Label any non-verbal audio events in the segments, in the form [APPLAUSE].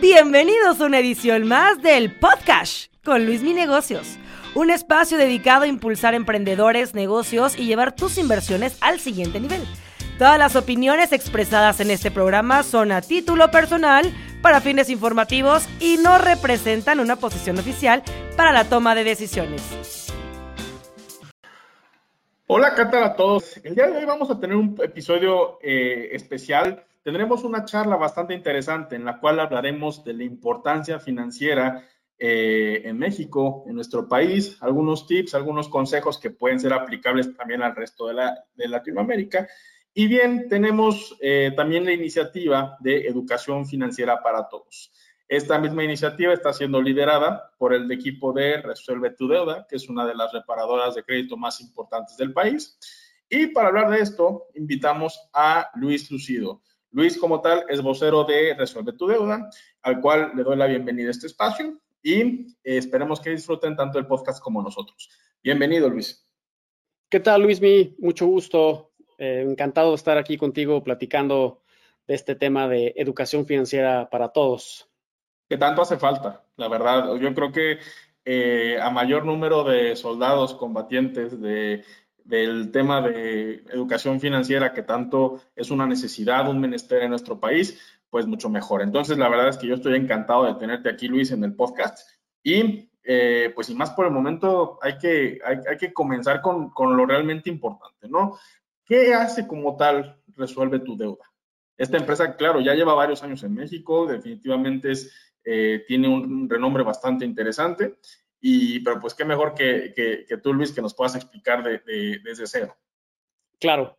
Bienvenidos a una edición más del Podcast con Luis Mi Negocios, un espacio dedicado a impulsar emprendedores, negocios y llevar tus inversiones al siguiente nivel. Todas las opiniones expresadas en este programa son a título personal, para fines informativos y no representan una posición oficial para la toma de decisiones. Hola, ¿qué tal a todos? El día de hoy vamos a tener un episodio eh, especial tendremos una charla bastante interesante en la cual hablaremos de la importancia financiera eh, en México, en nuestro país, algunos tips, algunos consejos que pueden ser aplicables también al resto de, la, de Latinoamérica. Y bien, tenemos eh, también la iniciativa de educación financiera para todos. Esta misma iniciativa está siendo liderada por el equipo de Resuelve tu Deuda, que es una de las reparadoras de crédito más importantes del país. Y para hablar de esto, invitamos a Luis Lucido. Luis, como tal, es vocero de Resuelve tu Deuda, al cual le doy la bienvenida a este espacio y eh, esperemos que disfruten tanto el podcast como nosotros. Bienvenido, Luis. ¿Qué tal, Luis? Mi mucho gusto. Eh, encantado de estar aquí contigo platicando de este tema de educación financiera para todos. ¿Qué tanto hace falta? La verdad, yo creo que eh, a mayor número de soldados combatientes, de del tema de educación financiera que tanto es una necesidad, un menester en nuestro país, pues mucho mejor. Entonces, la verdad es que yo estoy encantado de tenerte aquí, Luis, en el podcast. Y eh, pues, sin más por el momento, hay que, hay, que comenzar con, con, lo realmente importante, ¿no? ¿Qué hace como tal Resuelve tu Deuda? Esta empresa, claro, ya lleva varios años en México, definitivamente es, eh, tiene un renombre bastante interesante y, pero pues qué mejor que, que, tú, Luis, que nos puedas explicar de, desde cero. Claro.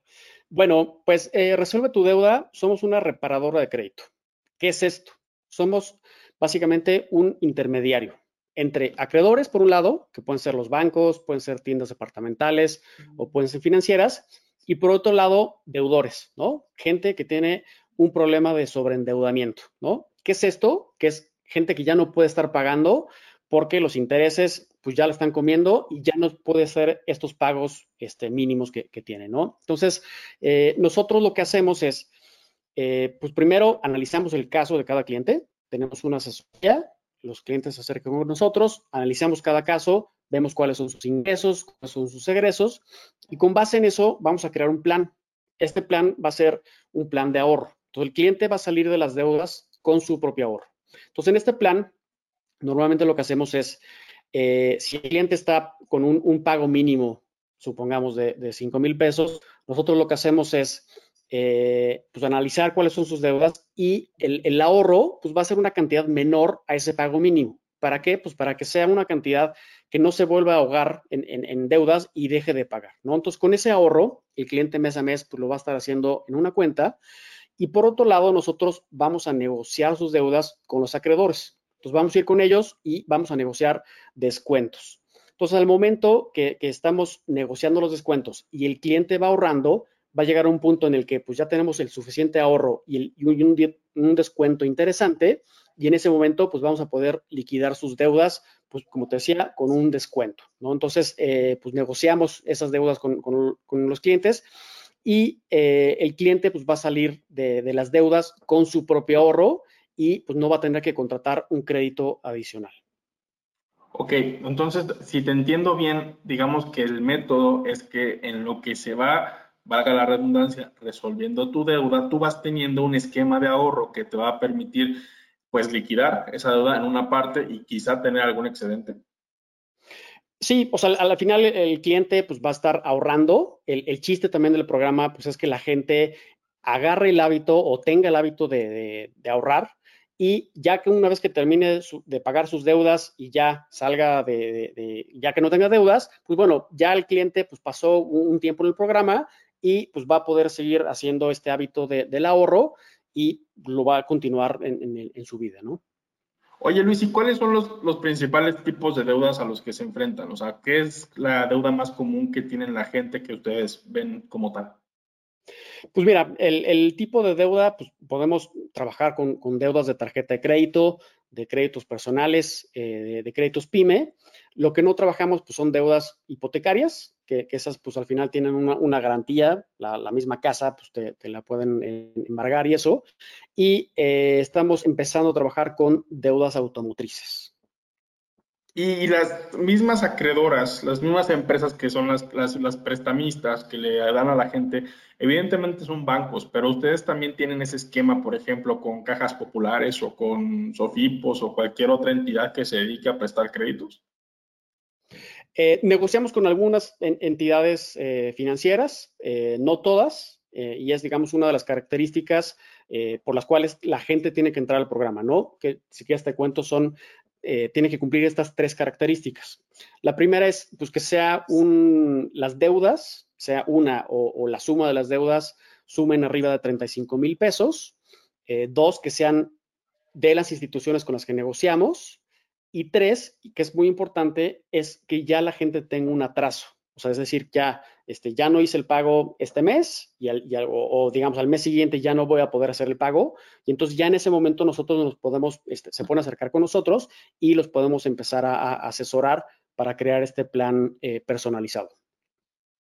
Bueno, pues eh, Resuelve tu deuda, somos una reparadora de crédito. ¿Qué es esto? Somos básicamente un intermediario entre acreedores, por un lado, que pueden ser los bancos, pueden ser tiendas departamentales o pueden ser financieras, y por otro lado, deudores, ¿no? Gente que tiene un problema de sobreendeudamiento, ¿no? ¿Qué es esto? Que es gente que ya no puede estar pagando porque los intereses pues ya lo están comiendo y ya no puede ser estos pagos este, mínimos que, que tienen, ¿no? Entonces, eh, nosotros lo que hacemos es, eh, pues primero analizamos el caso de cada cliente, tenemos una asesoría, los clientes se acercan con nosotros, analizamos cada caso, vemos cuáles son sus ingresos, cuáles son sus egresos y con base en eso vamos a crear un plan. Este plan va a ser un plan de ahorro. Entonces, el cliente va a salir de las deudas con su propio ahorro. Entonces, en este plan Normalmente lo que hacemos es, eh, si el cliente está con un, pago mínimo, supongamos de, de 5 mil pesos, nosotros lo que hacemos es eh, pues analizar cuáles son sus deudas y el, ahorro pues va a ser una cantidad menor a ese pago mínimo. ¿Para qué? Pues para que sea una cantidad que no se vuelva a ahogar en, deudas y deje de pagar, ¿no? Entonces, con ese ahorro, el cliente mes a mes pues, lo va a estar haciendo en una cuenta y por otro lado, nosotros vamos a negociar sus deudas con los acreedores. Entonces vamos a ir con ellos y vamos a negociar descuentos. Entonces, al momento que, estamos negociando los descuentos y el cliente va ahorrando, va a llegar a un punto en el que pues ya tenemos el suficiente ahorro y, un, descuento interesante y en ese momento pues vamos a poder liquidar sus deudas, pues como te decía, con un descuento, ¿no? Entonces, eh, pues negociamos esas deudas con, los clientes y eh, el cliente pues va a salir de, de las deudas con su propio ahorro y pues no va a tener que contratar un crédito adicional. Ok, entonces, si te entiendo bien, digamos que el método es que en lo que se va, valga la redundancia, resolviendo tu deuda, tú vas teniendo un esquema de ahorro que te va a permitir, pues, liquidar esa deuda en una parte y quizá tener algún excedente. Sí, o sea, al, final el cliente pues va a estar ahorrando. El, el, chiste también del programa pues es que la gente agarre el hábito o tenga el hábito de ahorrar y ya que una vez que termine de pagar sus deudas y ya salga de, ya que no tenga deudas, pues bueno, ya el cliente pues pasó un, tiempo en el programa y pues va a poder seguir haciendo este hábito del ahorro y lo va a continuar en, su vida, ¿no? Oye Luis, ¿y cuáles son los, los, principales tipos de deudas a los que se enfrentan? O sea, ¿qué es la deuda más común que tienen la gente que ustedes ven como tal? Pues mira, el, tipo de deuda, pues podemos trabajar con, deudas de tarjeta de crédito, de créditos personales, eh, de, créditos PYME. Lo que no trabajamos, pues son deudas hipotecarias, que, esas pues al final tienen una, garantía, la, misma casa pues te, la pueden eh, embargar y eso. Y eh, estamos empezando a trabajar con deudas automotrices. Y las mismas acreedoras, las mismas empresas que son las, las, prestamistas que le dan a la gente, evidentemente son bancos, pero ustedes también tienen ese esquema, por ejemplo, con cajas populares o con Sofipos o cualquier otra entidad que se dedique a prestar créditos. Eh, negociamos con algunas entidades eh, financieras, eh, no todas, y es, digamos, una de las características por las cuales la gente tiene que entrar al programa, ¿no? Que si quieres te cuento, son eh, tiene que cumplir estas tres características. La primera es pues, que sea un, las deudas, sea una o, la suma de las deudas sumen arriba de 35 mil pesos. Eh, dos, que sean de las instituciones con las que negociamos. Y tres, que es muy importante, es que ya la gente tenga un atraso. O sea, es decir, ya, este, ya no hice el pago este mes y, o, digamos al mes siguiente ya no voy a poder hacer el pago y entonces ya en ese momento nosotros nos podemos, este, se pueden acercar con nosotros y los podemos empezar a, asesorar para crear este plan eh, personalizado.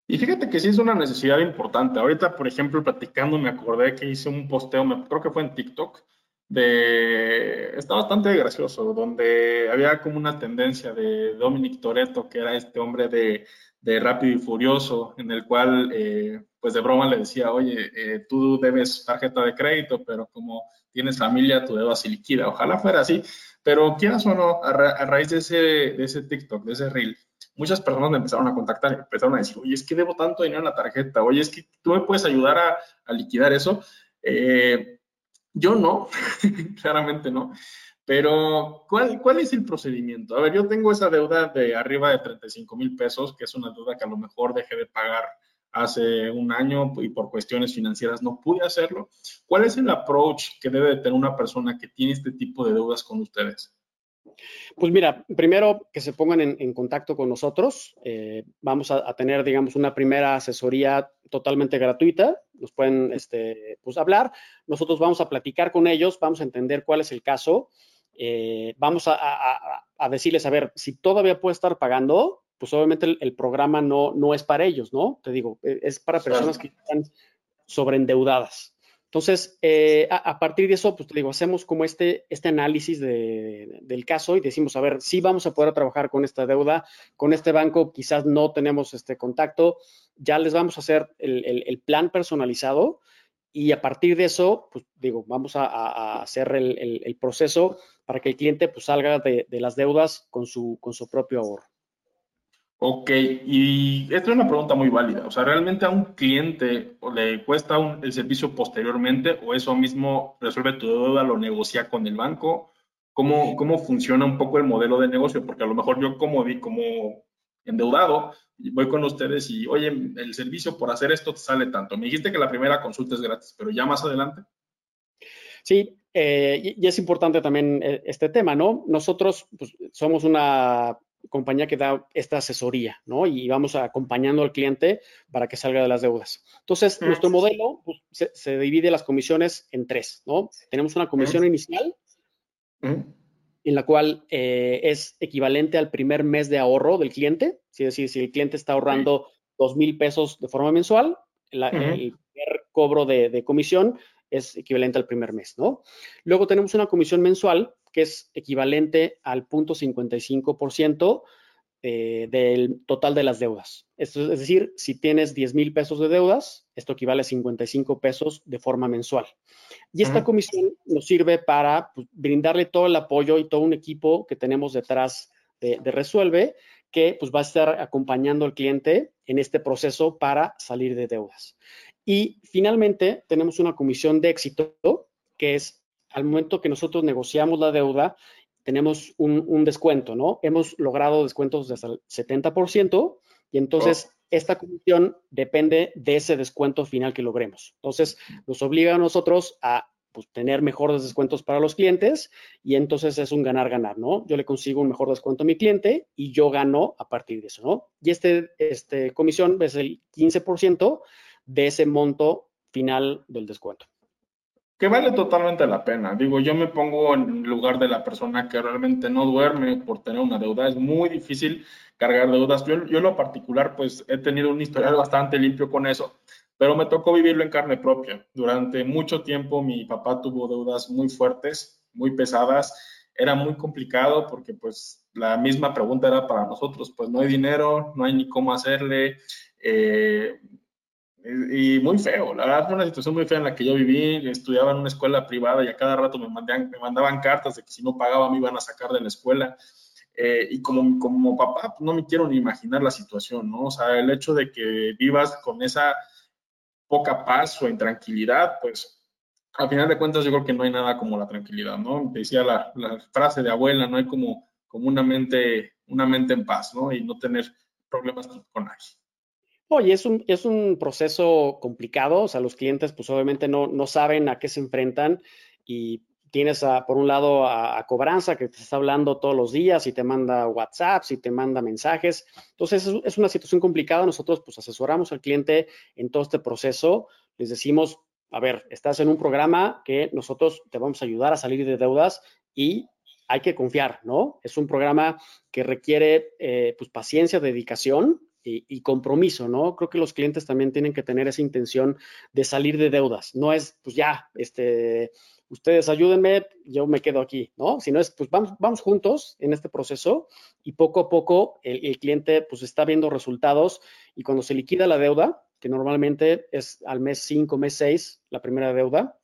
Y fíjate que sí es una necesidad importante. Ahorita, por ejemplo, platicando, me acordé que hice un posteo, creo que fue en TikTok, de, está bastante gracioso, donde había como una tendencia de Dominic Toretto, que era este hombre de, de Rápido y Furioso, en el cual, eh, pues de broma le decía, oye, eh, tú debes tarjeta de crédito, pero como tienes familia, tu deuda se liquida. Ojalá fuera así, pero quieras o no, a, raíz de ese, de ese TikTok, de ese reel, muchas personas me empezaron a contactar empezaron a decir, oye, es que debo tanto dinero en la tarjeta, oye, es que tú me puedes ayudar a, a liquidar eso. Eh, yo no, [LAUGHS] claramente no. Pero, ¿cuál, ¿cuál es el procedimiento? A ver, yo tengo esa deuda de arriba de 35 mil pesos, que es una deuda que a lo mejor dejé de pagar hace un año y por cuestiones financieras no pude hacerlo. ¿Cuál es el approach que debe tener una persona que tiene este tipo de deudas con ustedes? Pues mira, primero que se pongan en, contacto con nosotros. Eh, vamos a, tener, digamos, una primera asesoría totalmente gratuita. Nos pueden este, pues, hablar. Nosotros vamos a platicar con ellos, vamos a entender cuál es el caso. Eh, vamos a, decirles, a ver, si todavía puede estar pagando, pues obviamente el, programa no, no es para ellos, ¿no? Te digo, e, es para personas que están sobreendeudadas. Entonces, eh, a, partir de eso, pues te digo, hacemos como este, este análisis del caso y decimos, a ver, sí vamos a poder trabajar con esta deuda, con este banco quizás no tenemos este contacto, ya les vamos a hacer el, plan personalizado y a partir de eso, pues digo, vamos a, hacer el, proceso para que el cliente pues salga de, de las deudas con su, con su propio ahorro. Ok, y esta es una pregunta muy válida. O sea, ¿realmente a un cliente le cuesta el servicio posteriormente o eso mismo resuelve tu deuda, lo negocia con el banco? ¿Cómo, ¿Cómo funciona un poco el modelo de negocio? Porque a lo mejor yo como, como endeudado voy con ustedes y, oye, el servicio por hacer esto te sale tanto. Me dijiste que la primera consulta es gratis, pero ya más adelante. Sí, eh, y, es importante también eh, este tema, ¿no? Nosotros pues, somos una compañía que da esta asesoría, ¿no? Y vamos acompañando al cliente para que salga de las deudas. Entonces, nuestro modelo pues, se, divide las comisiones en tres, ¿no? Tenemos una comisión inicial, en la cual eh, es equivalente al primer mes de ahorro del cliente. Es decir, si el cliente está ahorrando dos mil pesos de forma mensual, el primer cobro de, de comisión es equivalente al primer mes, ¿no? Luego tenemos una comisión mensual que es equivalente al 0.55% eh, del total de las deudas. Esto es decir, si tienes 10 mil pesos de deudas, esto equivale a 55 pesos de forma mensual. Y esta comisión nos sirve para pues, brindarle todo el apoyo y todo un equipo que tenemos detrás de, Resuelve, que pues, va a estar acompañando al cliente en este proceso para salir de deudas. Y finalmente tenemos una comisión de éxito, que es al momento que nosotros negociamos la deuda, tenemos un, descuento, ¿no? Hemos logrado descuentos de hasta el 70% y entonces oh. esta comisión depende de ese descuento final que logremos. Entonces, nos obliga a nosotros a pues, tener mejores descuentos para los clientes y entonces es un ganar-ganar, ¿no? Yo le consigo un mejor descuento a mi cliente y yo gano a partir de eso, ¿no? Y este, este comisión es el 15% de ese monto final del descuento. Que vale totalmente la pena. Digo, yo me pongo en lugar de la persona que realmente no duerme por tener una deuda. Es muy difícil cargar deudas. Yo, yo en lo particular, pues he tenido un historial bastante limpio con eso, pero me tocó vivirlo en carne propia. Durante mucho tiempo mi papá tuvo deudas muy fuertes, muy pesadas. Era muy complicado porque pues la misma pregunta era para nosotros, pues no hay dinero, no hay ni cómo hacerle. Eh, y muy feo, la verdad fue una situación muy fea en la que yo viví, estudiaba en una escuela privada y a cada rato me, mandaban, me mandaban cartas de que si no pagaba me iban a sacar de la escuela. Eh, y como, como papá, pues, no me quiero ni imaginar la situación, ¿no? O sea, el hecho de que vivas con esa poca paz o intranquilidad, pues al final de cuentas yo creo que no hay nada como la tranquilidad, ¿no? Decía la, frase de abuela, no hay como, como una, mente, una mente en paz, ¿no? Y no tener problemas con nadie. Oye, es un, es un proceso complicado, o sea, los clientes pues obviamente no, no saben a qué se enfrentan y tienes a, por un lado a, cobranza que te está hablando todos los días y te manda WhatsApp, y te manda mensajes. Entonces es, es, una situación complicada. Nosotros pues asesoramos al cliente en todo este proceso. Les decimos, a ver, estás en un programa que nosotros te vamos a ayudar a salir de deudas y hay que confiar, ¿no? Es un programa que requiere eh, pues paciencia, dedicación y, compromiso, ¿no? Creo que los clientes también tienen que tener esa intención de salir de deudas. No es, pues ya, este, ustedes ayúdenme, yo me quedo aquí, ¿no? Sino es, pues vamos, juntos en este proceso y poco a poco el, cliente, pues está viendo resultados y cuando se liquida la deuda, que normalmente es al mes 5, mes 6, la primera deuda,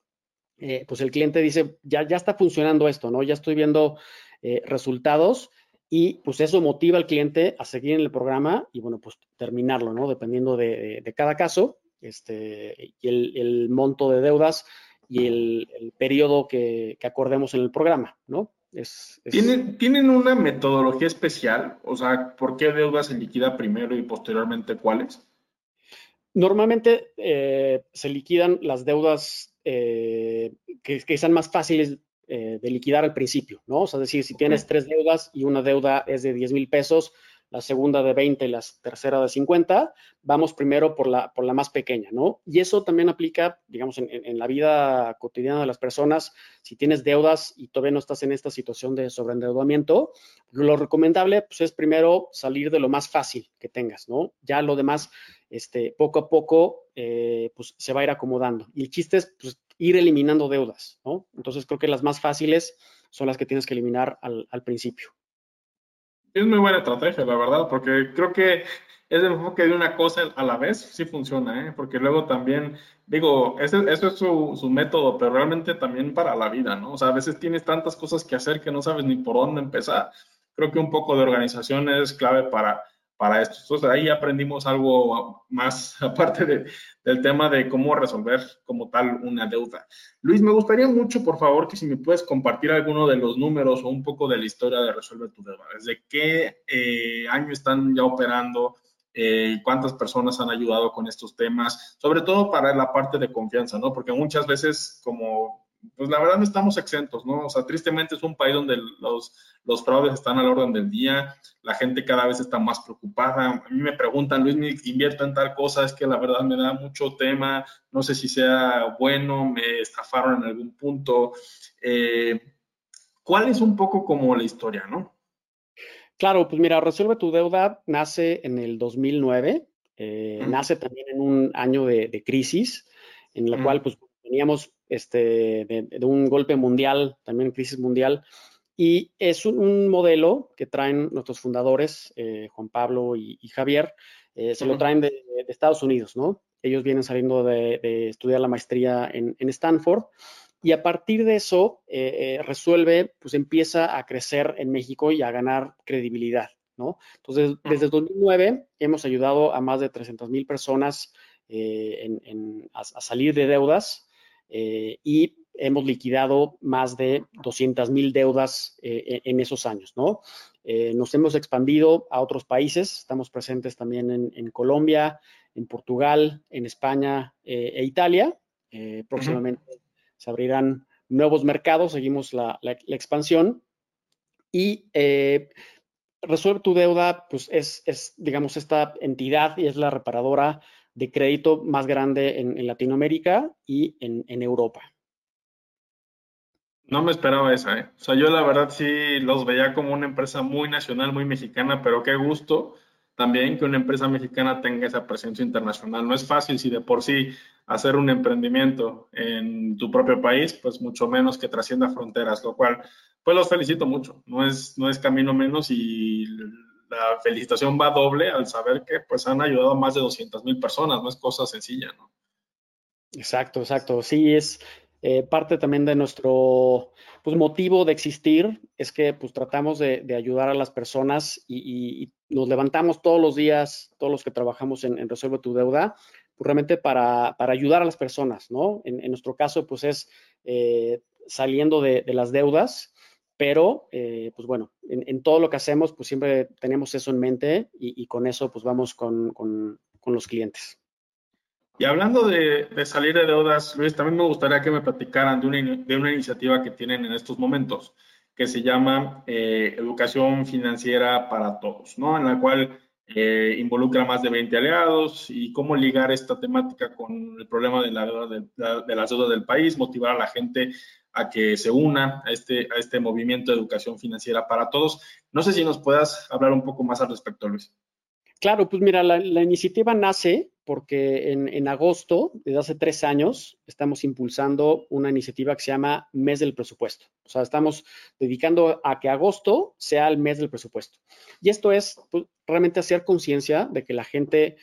eh, pues el cliente dice, ya, ya está funcionando esto, ¿no? Ya estoy viendo eh, resultados y pues eso motiva al cliente a seguir en el programa y bueno, pues terminarlo, ¿no? Dependiendo de, cada caso, este, y el, monto de deudas y el, periodo que, acordemos en el programa, ¿no? Es, ¿Tienen, ¿Tienen una metodología especial? O sea, ¿por qué deudas se liquida primero y posteriormente cuáles? Normalmente eh, se liquidan las deudas eh, que, que, sean más fáciles eh, de liquidar al principio, ¿no? O sea, es decir, si tienes tres deudas y una deuda es de 10 mil pesos, la segunda de 20 y la tercera de 50, vamos primero por la, por la más pequeña, ¿no? Y eso también aplica, digamos, en, la vida cotidiana de las personas. Si tienes deudas y todavía no estás en esta situación de sobreendeudamiento, lo recomendable pues, es primero salir de lo más fácil que tengas, ¿no? Ya lo demás, este, poco a poco, eh, pues se va a ir acomodando. Y el chiste es, pues, ir eliminando deudas, ¿no? Entonces creo que las más fáciles son las que tienes que eliminar al, principio. Es muy buena estrategia, la verdad, porque creo que es el enfoque de una cosa a la vez, sí funciona, ¿eh? porque luego también, digo, eso es su, su, método, pero realmente también para la vida, ¿no? O sea, a veces tienes tantas cosas que hacer que no sabes ni por dónde empezar. Creo que un poco de organización es clave para, para esto. Entonces ahí aprendimos algo más [LAUGHS] aparte del tema de cómo resolver como tal una deuda. Luis, me gustaría mucho, por favor, que si me puedes compartir alguno de los números o un poco de la historia de Resuelve tu deuda. ¿Desde qué eh, año están ya operando? Eh, cuántas personas han ayudado con estos temas, sobre todo para la parte de confianza, ¿no? Porque muchas veces como pues la verdad no estamos exentos, ¿no? O sea, tristemente es un país donde los, los fraudes están al orden del día, la gente cada vez está más preocupada. A mí me preguntan, Luis, me invierto en tal cosa, es que la verdad me da mucho tema, no sé si sea bueno, me estafaron en algún punto. Eh, ¿Cuál es un poco como la historia, no? Claro, pues mira, Resuelve tu deuda nace en el 2009, eh, nace también en un año de, crisis, en la cual pues teníamos este, de, un golpe mundial, también crisis mundial, y es un, modelo que traen nuestros fundadores, eh, Juan Pablo y, Javier, eh, se lo traen de, Estados Unidos, ¿no? Ellos vienen saliendo de, estudiar la maestría en, Stanford y a partir de eso eh, resuelve, pues empieza a crecer en México y a ganar credibilidad, ¿no? Entonces, desde 2009 hemos ayudado a más de 300 mil personas a, salir de deudas eh, y hemos liquidado más de 200 mil deudas eh, en esos años, ¿no? Eh, nos hemos expandido a otros países, estamos presentes también en, Colombia, en Portugal, en España e Italia. próximamente se abrirán nuevos mercados, seguimos la, expansión y Resuelve tu deuda, pues es, es, digamos, esta entidad y es la reparadora de crédito más grande en, Latinoamérica y en, Europa. No me esperaba esa, ¿eh? O sea, yo la verdad sí los veía como una empresa muy nacional, muy mexicana, pero qué gusto también que una empresa mexicana tenga esa presencia internacional. No es fácil si de por sí hacer un emprendimiento en tu propio país, pues mucho menos que trascienda fronteras, lo cual, pues los felicito mucho. No es, no es camino menos y la felicitación va doble al saber que pues han ayudado a más de 200 mil personas, no es cosa sencilla, ¿no? Exacto, exacto. Sí, es, eh, parte también de nuestro pues, motivo de existir es que pues, tratamos de, ayudar a las personas y, nos levantamos todos los días, todos los que trabajamos en, Resuelve tu Deuda, pues, realmente para, ayudar a las personas, ¿no? En, nuestro caso, pues es eh, saliendo de, las deudas, pero eh, pues bueno, en, todo lo que hacemos, pues siempre tenemos eso en mente y, con eso pues vamos con los clientes. Y hablando de, salir de deudas, Luis, también me gustaría que me platicaran de una, de una iniciativa que tienen en estos momentos, que se llama eh, Educación Financiera para Todos, ¿no? En la cual eh, involucra más de 20 aliados y cómo ligar esta temática con el problema de, la deuda de, de, las deudas del país, motivar a la gente a que se una a este, a este movimiento de educación financiera para todos. No sé si nos puedas hablar un poco más al respecto, Luis. Claro, pues mira, la, iniciativa nace porque en, agosto, desde hace tres años, estamos impulsando una iniciativa que se llama Mes del Presupuesto. O sea, estamos dedicando a que agosto sea el mes del presupuesto. Y esto es pues, realmente hacer conciencia de que la gente,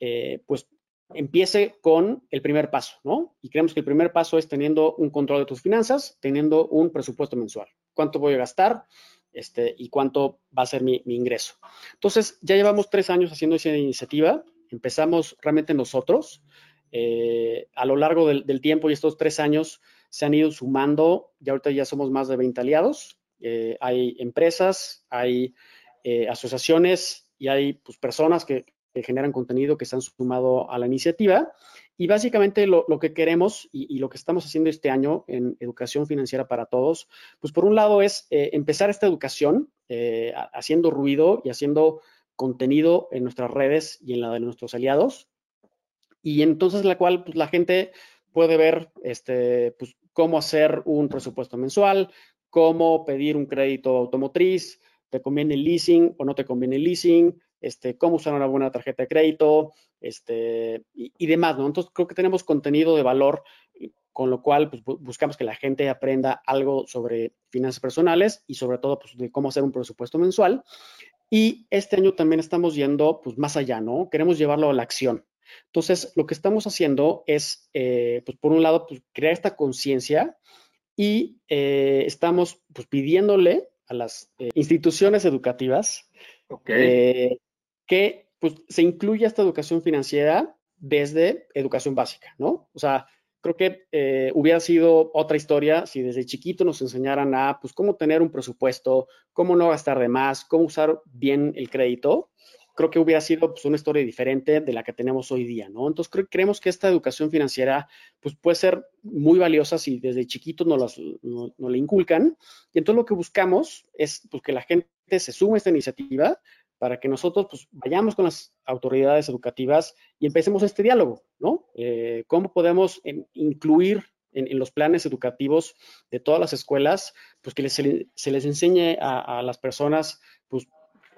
eh, pues, empiece con el primer paso, ¿no? Y creemos que el primer paso es teniendo un control de tus finanzas, teniendo un presupuesto mensual. ¿Cuánto voy a gastar? Este, y cuánto va a ser mi, ingreso. Entonces, ya llevamos tres años haciendo esa iniciativa. Empezamos realmente nosotros. Eh, a lo largo del, tiempo y estos tres años se han ido sumando, y ahorita ya somos más de 20 aliados. Eh, hay empresas, hay eh, asociaciones y hay pues, personas que, que generan contenido que se han sumado a la iniciativa. Y básicamente lo, que queremos y, lo que estamos haciendo este año en Educación Financiera para Todos, pues por un lado es eh, empezar esta educación eh, haciendo ruido y haciendo contenido en nuestras redes y en la de nuestros aliados. Y entonces la cual pues, la gente puede ver este, pues, cómo hacer un presupuesto mensual, cómo pedir un crédito automotriz, te conviene el leasing o no te conviene el leasing, este, cómo usar una buena tarjeta de crédito, este, y, demás, ¿no? Entonces, creo que tenemos contenido de valor, con lo cual pues, buscamos que la gente aprenda algo sobre finanzas personales y sobre todo, pues, de cómo hacer un presupuesto mensual. Y este año también estamos yendo, pues, más allá, ¿no? Queremos llevarlo a la acción. Entonces, lo que estamos haciendo es, eh, pues, por un lado, pues, crear esta conciencia y eh, estamos, pues, pidiéndole a las eh, instituciones educativas que pues, se incluya esta educación financiera desde educación básica, ¿no? O sea, creo que eh, hubiera sido otra historia si desde chiquito nos enseñaran a, pues, cómo tener un presupuesto, cómo no gastar de más, cómo usar bien el crédito. Creo que hubiera sido pues, una historia diferente de la que tenemos hoy día, ¿no? Entonces, creemos que esta educación financiera, pues, puede ser muy valiosa si desde chiquitos nos, no, no, la inculcan. Y entonces lo que buscamos es pues, que la gente se sume a esta iniciativa, para que nosotros pues, vayamos con las autoridades educativas y empecemos este diálogo, ¿no? Eh, ¿Cómo podemos incluir en, los planes educativos de todas las escuelas, pues que se les enseñe a, las personas, pues,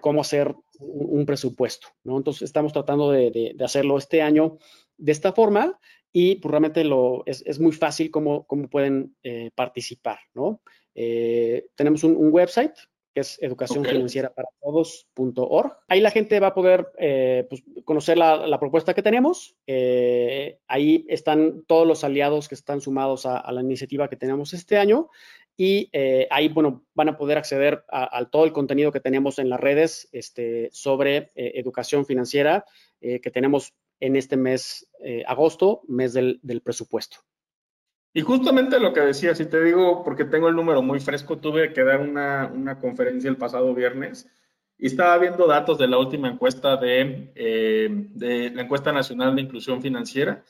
cómo hacer un, presupuesto, ¿no? Entonces, estamos tratando de, hacerlo este año de esta forma y pues, realmente lo, es, muy fácil cómo, cómo pueden eh, participar, ¿no? Eh, tenemos un website que es educacionfinancieraparaTodos.org. Ahí la gente va a poder eh, pues, conocer la, propuesta que tenemos. Eh, ahí están todos los aliados que están sumados a, la iniciativa que tenemos este año. Y eh, ahí, bueno, van a poder acceder a, todo el contenido que tenemos en las redes este, sobre educación financiera que tenemos en este mes, agosto, mes del presupuesto. Y justamente lo que decía, si te digo, porque tengo el número muy fresco, tuve que dar una, conferencia el pasado viernes y estaba viendo datos de la última encuesta de, eh, de, la encuesta nacional de inclusión financiera,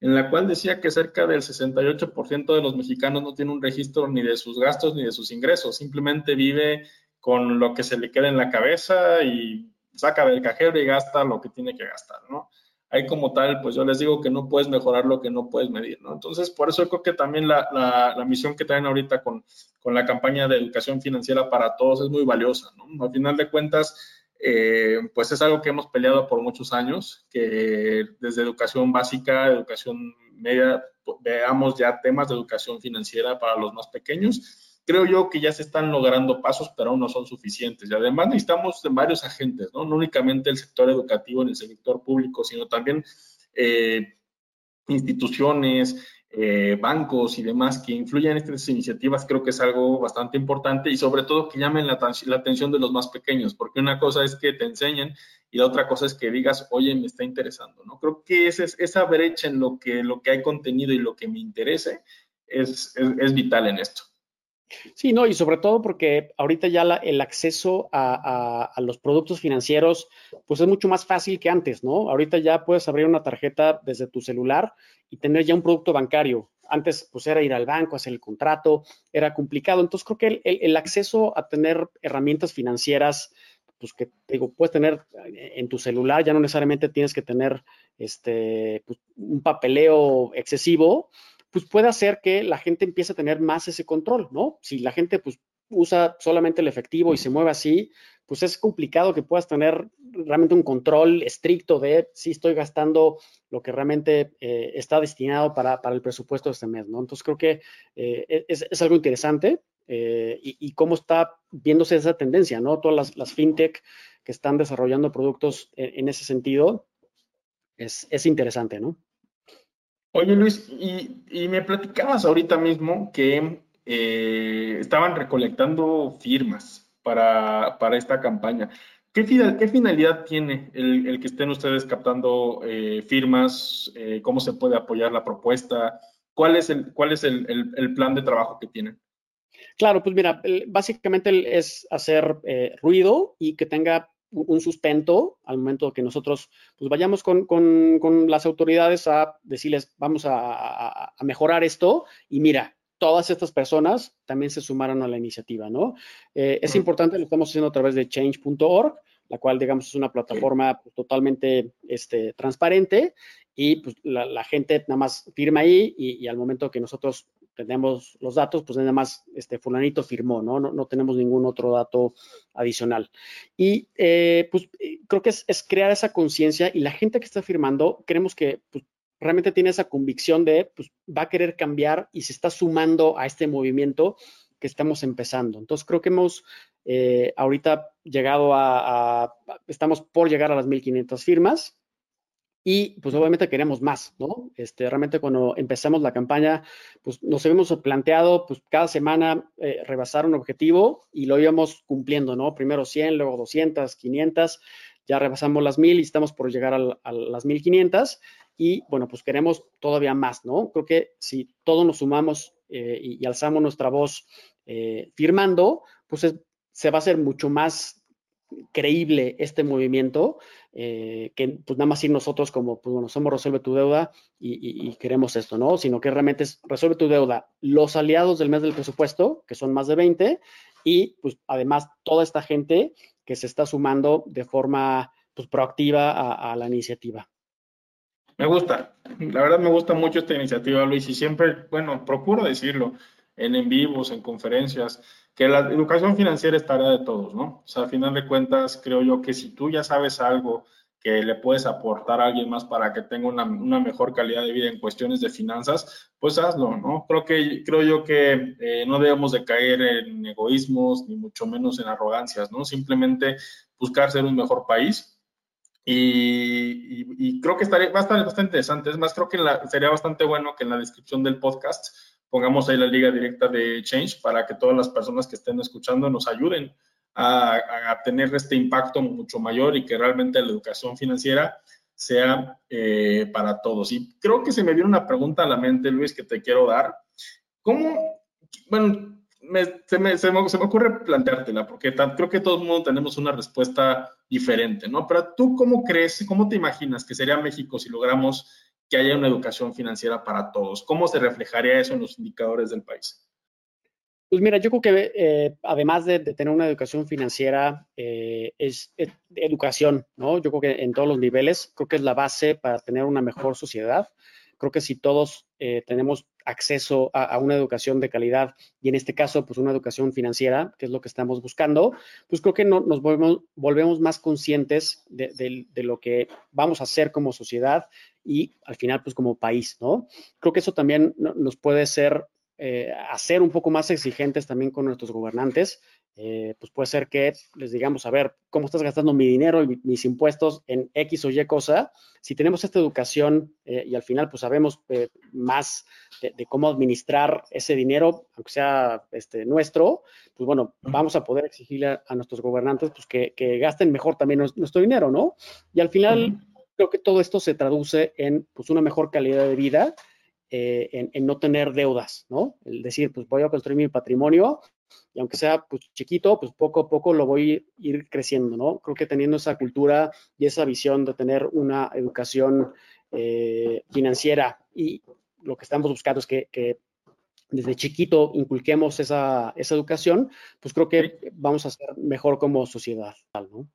en la cual decía que cerca del 68% de los mexicanos no tiene un registro ni de sus gastos ni de sus ingresos, simplemente vive con lo que se le queda en la cabeza y saca del cajero y gasta lo que tiene que gastar, ¿no? Ahí como tal, pues yo les digo que no puedes mejorar lo que no puedes medir, ¿no? Entonces, por eso creo que también la, la, misión que traen ahorita con, con, la campaña de educación financiera para todos es muy valiosa, ¿no? Al final de cuentas, eh, pues es algo que hemos peleado por muchos años, que desde educación básica, educación media, veamos ya temas de educación financiera para los más pequeños creo yo que ya se están logrando pasos, pero aún no son suficientes. Y además necesitamos de varios agentes, ¿no? Únicamente el sector educativo en el sector público, sino también eh, instituciones, eh, bancos y demás que influyan en estas iniciativas, creo que es algo bastante importante y sobre todo que llamen la, la, atención de los más pequeños, porque una cosa es que te enseñen y la otra cosa es que digas, oye, me está interesando, ¿no? Creo que esa, esa brecha en lo que, lo que hay contenido y lo que me interese es, es vital en esto. Sí, no, y sobre todo porque ahorita ya el acceso a, los productos financieros, pues es mucho más fácil que antes, ¿no? Ahorita ya puedes abrir una tarjeta desde tu celular y tener ya un producto bancario. Antes, pues era ir al banco, hacer el contrato, era complicado. Entonces, creo que el, acceso a tener herramientas financieras, pues que digo, puedes tener en tu celular, ya no necesariamente tienes que tener este, pues, un papeleo excesivo, pues puede hacer que la gente empiece a tener más ese control, ¿no? Si la gente pues usa solamente el efectivo y se mueve así, pues es complicado que puedas tener realmente un control estricto de si estoy gastando lo que realmente eh, está destinado para, el presupuesto de este mes, ¿no? Entonces creo que eh, es, algo interesante eh, y, cómo está viéndose esa tendencia, ¿no? Todas las, fintech que están desarrollando productos en, ese sentido, es, es interesante, ¿no? Oye Luis, y, me platicabas ahorita mismo que eh, estaban recolectando firmas para, esta campaña. ¿Qué, ¿Qué, finalidad tiene el, que estén ustedes captando eh, firmas? Eh, ¿Cómo se puede apoyar la propuesta? ¿Cuál es el, cuál es el, plan de trabajo que tienen? Claro, pues mira, básicamente es hacer ruido y que tenga un sustento al momento que nosotros pues, vayamos con, las autoridades a decirles, vamos a, mejorar esto y mira, todas estas personas también se sumaron a la iniciativa, ¿no? Eh, es importante, lo estamos haciendo a través de change.org, la cual, digamos, es una plataforma pues, totalmente este, transparente y pues, la, gente nada más firma ahí y, al momento que nosotros tenemos los datos, pues nada más este fulanito firmó, ¿no? No, tenemos ningún otro dato adicional. Y eh, pues creo que es, crear esa conciencia y la gente que está firmando, queremos que pues, realmente tiene esa convicción de, pues va a querer cambiar y se está sumando a este movimiento que estamos empezando. Entonces creo que hemos eh, ahorita llegado a, estamos por llegar a las 1.500 firmas y pues obviamente queremos más, ¿no? Este, realmente cuando empezamos la campaña, pues nos habíamos planteado, pues cada semana eh, rebasar un objetivo y lo íbamos cumpliendo, ¿no? Primero 100, luego 200, 500, ya rebasamos las 1000 y estamos por llegar a, las 1500 y bueno, pues queremos todavía más, ¿no? Creo que si todos nos sumamos eh, y, alzamos nuestra voz eh, firmando, pues se va a hacer mucho más creíble este movimiento, eh, que pues nada más ir nosotros como, pues bueno, somos Resuelve tu Deuda y, queremos esto, ¿no? Sino que realmente es Resuelve tu Deuda, los aliados del mes del presupuesto, que son más de 20, y pues además toda esta gente que se está sumando de forma pues proactiva a, a la iniciativa. Me gusta, la verdad me gusta mucho esta iniciativa, Luis, y siempre, bueno, procuro decirlo en en vivos, en conferencias, que la educación financiera es tarea de todos, ¿no? O sea, al final de cuentas, creo yo que si tú ya sabes algo que le puedes aportar a alguien más para que tenga una, mejor calidad de vida en cuestiones de finanzas, pues hazlo, ¿no? Creo, que, creo yo que eh, no debemos de caer en egoísmos, ni mucho menos en arrogancias, ¿no? Simplemente buscar ser un mejor país. Y, creo que estaría, va a estar bastante interesante. Es más, creo que sería bastante bueno que en la descripción del podcast pongamos ahí la liga directa de Change para que todas las personas que estén escuchando nos ayuden a, tener este impacto mucho mayor y que realmente la educación financiera sea eh, para todos. Y creo que se me viene una pregunta a la mente, Luis, que te quiero dar. ¿Cómo, bueno, se, me, se, me, ocurre planteártela, porque creo que todo el mundo tenemos una respuesta diferente, ¿no? Pero tú, ¿cómo crees, cómo te imaginas que sería México si logramos que haya una educación financiera para todos? ¿Cómo se reflejaría eso en los indicadores del país? Pues mira, yo creo que eh, además de, tener una educación financiera, eh, es, educación, ¿no? Yo creo que en todos los niveles, creo que es la base para tener una mejor sociedad. Creo que si todos eh, tenemos acceso a, una educación de calidad y en este caso, pues una educación financiera, que es lo que estamos buscando, pues creo que no, nos volvemos, más conscientes de, lo que vamos a hacer como sociedad y al final, pues como país, ¿no? Creo que eso también nos puede ser, eh, hacer un poco más exigentes también con nuestros gobernantes eh, pues puede ser que les digamos, a ver, ¿cómo estás gastando mi dinero y mis impuestos en X o Y cosa? Si tenemos esta educación eh, y al final pues sabemos eh, más de, cómo administrar ese dinero, aunque sea este, nuestro, pues bueno, vamos a poder exigirle a, nuestros gobernantes pues que, gasten mejor también nuestro dinero, ¿no? Y al final creo que todo esto se traduce en pues una mejor calidad de vida, en, en, no tener deudas, ¿no? El decir, pues voy a construir mi patrimonio y aunque sea pues, chiquito, pues poco a poco lo voy a ir creciendo, ¿no? Creo que teniendo esa cultura y esa visión de tener una educación eh, financiera y lo que estamos buscando es que, desde chiquito inculquemos esa, educación, pues creo que vamos a ser mejor como sociedad, ¿no?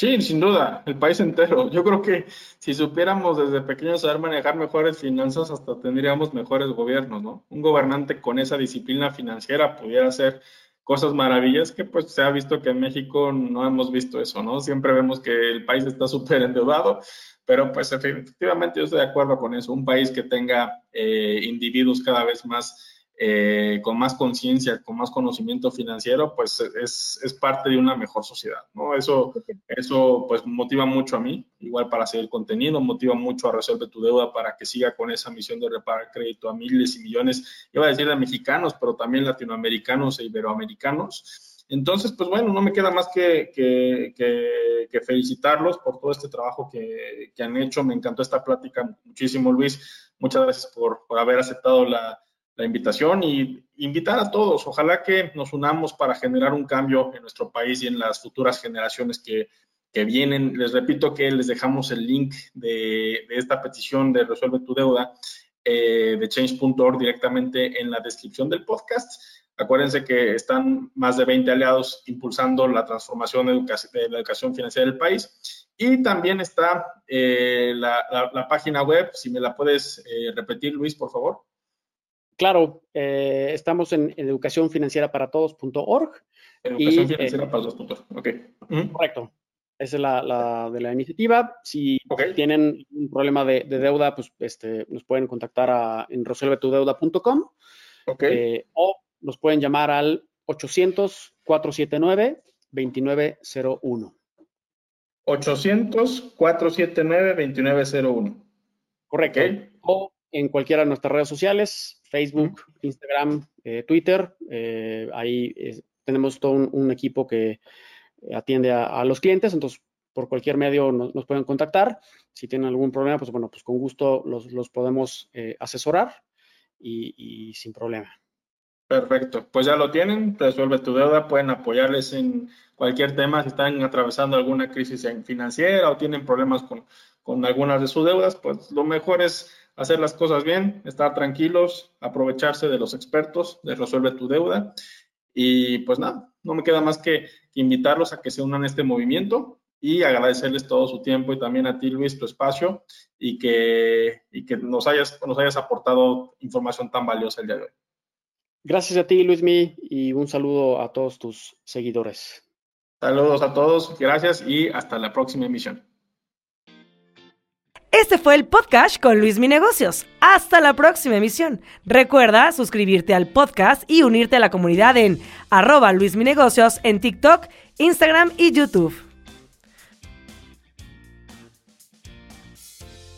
Sí, sin duda, el país entero. Yo creo que si supiéramos desde pequeños saber manejar mejores finanzas, hasta tendríamos mejores gobiernos, ¿no? Un gobernante con esa disciplina financiera pudiera hacer cosas maravillas que pues se ha visto que en México no hemos visto eso, ¿no? Siempre vemos que el país está súper endeudado, pero pues efectivamente yo estoy de acuerdo con eso. Un país que tenga eh, individuos cada vez más eh, con más conciencia, con más conocimiento financiero, pues es, es, parte de una mejor sociedad, ¿no? Eso, eso pues motiva mucho a mí, igual para seguir contenido, motiva mucho a Resuelve tu Deuda para que siga con esa misión de reparar crédito a miles y millones, iba a decir de mexicanos, pero también latinoamericanos e iberoamericanos. Entonces, pues bueno, no me queda más que, que, que, felicitarlos por todo este trabajo que, han hecho. Me encantó esta plática muchísimo, Luis. Muchas gracias por, por haber aceptado la, la invitación y invitar a todos. Ojalá que nos unamos para generar un cambio en nuestro país y en las futuras generaciones que, vienen. Les repito que les dejamos el link de, esta petición de Resuelve tu deuda eh, de change.org directamente en la descripción del podcast. Acuérdense que están más de 20 aliados impulsando la transformación de, la educación financiera del país. Y también está eh, la, página web, si me la puedes eh, repetir, Luis, por favor. Claro, eh, estamos en, educacionfinancieraparaTodos.org. Educación financiera para todos, ok. Correcto. Esa es la, de la iniciativa. Si tienen un problema de, deuda, pues este, nos pueden contactar a, en resuelvetudeuda.com eh, o nos pueden llamar al 800-479-2901. 800-479-2901. Correcto. O en cualquiera de nuestras redes sociales, Facebook, Instagram, eh, Twitter. Eh, ahí eh, tenemos todo un, equipo que atiende a, los clientes, entonces por cualquier medio nos, pueden contactar. Si tienen algún problema, pues bueno, pues con gusto los, podemos asesorar y, sin problema. Perfecto, pues ya lo tienen, resuelve tu deuda, pueden apoyarles en cualquier tema, si están atravesando alguna crisis financiera o tienen problemas con, con algunas de sus deudas, pues lo mejor es hacer las cosas bien, estar tranquilos, aprovecharse de los expertos, de resuelve tu deuda. Y pues nada, no me queda más que invitarlos a que se unan a este movimiento y agradecerles todo su tiempo y también a ti, Luis, tu espacio y que, y que nos, hayas, nos hayas aportado información tan valiosa el día de hoy. Gracias a ti, Luismi, y un saludo a todos tus seguidores. Saludos a todos, gracias y hasta la próxima emisión. Este fue el podcast con Luis Mi Negocios. Hasta la próxima emisión. Recuerda suscribirte al podcast y unirte a la comunidad en arroba Luis Mi Negocios en TikTok, Instagram y YouTube.